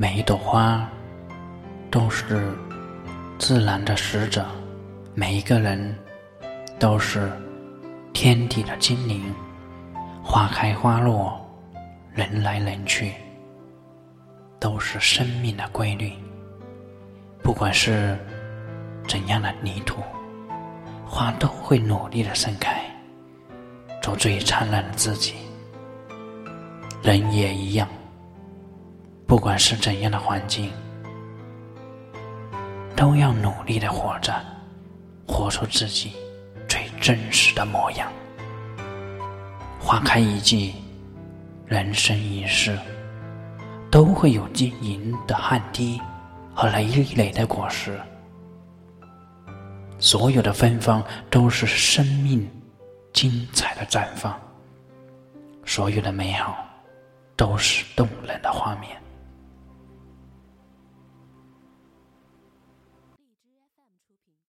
每一朵花都是自然的使者，每一个人都是天地的精灵。花开花落，人来人去，都是生命的规律。不管是怎样的泥土，花都会努力的盛开，做最灿烂的自己。人也一样，不管是怎样的环境，都要努力的活着，活出自己最真实的模样。花开一季，人生一世，都会有晶莹的汗滴和累累的果实。所有的芬芳都是生命精彩的绽放，所有的美好都是动人的画面。